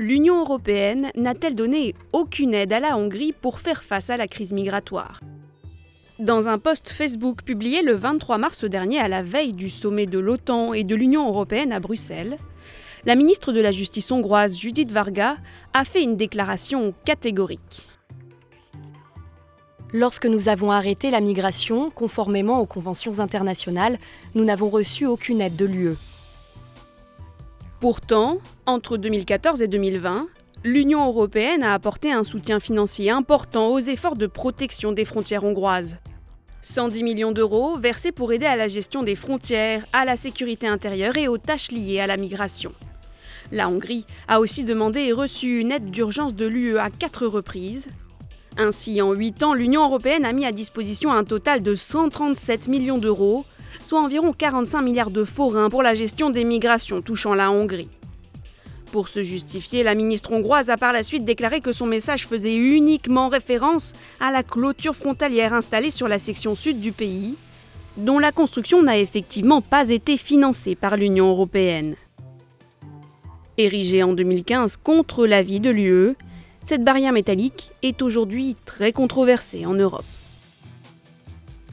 l'Union européenne n'a-t-elle donné aucune aide à la Hongrie pour faire face à la crise migratoire? Dans un post Facebook publié le 23 mars dernier à la veille du sommet de l'OTAN et de l'Union européenne à Bruxelles, la ministre de la Justice hongroise Judith Varga a fait une déclaration catégorique. Lorsque nous avons arrêté la migration, conformément aux conventions internationales, nous n'avons reçu aucune aide de l'UE. Pourtant, entre 2014 et 2020, l'Union européenne a apporté un soutien financier important aux efforts de protection des frontières hongroises. 110 millions d'euros versés pour aider à la gestion des frontières, à la sécurité intérieure et aux tâches liées à la migration. La Hongrie a aussi demandé et reçu une aide d'urgence de l'UE à quatre reprises. Ainsi, en 8 ans, l'Union européenne a mis à disposition un total de 137 millions d'euros soit environ 45 milliards de forains pour la gestion des migrations touchant la Hongrie. Pour se justifier, la ministre hongroise a par la suite déclaré que son message faisait uniquement référence à la clôture frontalière installée sur la section sud du pays, dont la construction n'a effectivement pas été financée par l'Union européenne. Érigée en 2015 contre l'avis de l'UE, cette barrière métallique est aujourd'hui très controversée en Europe.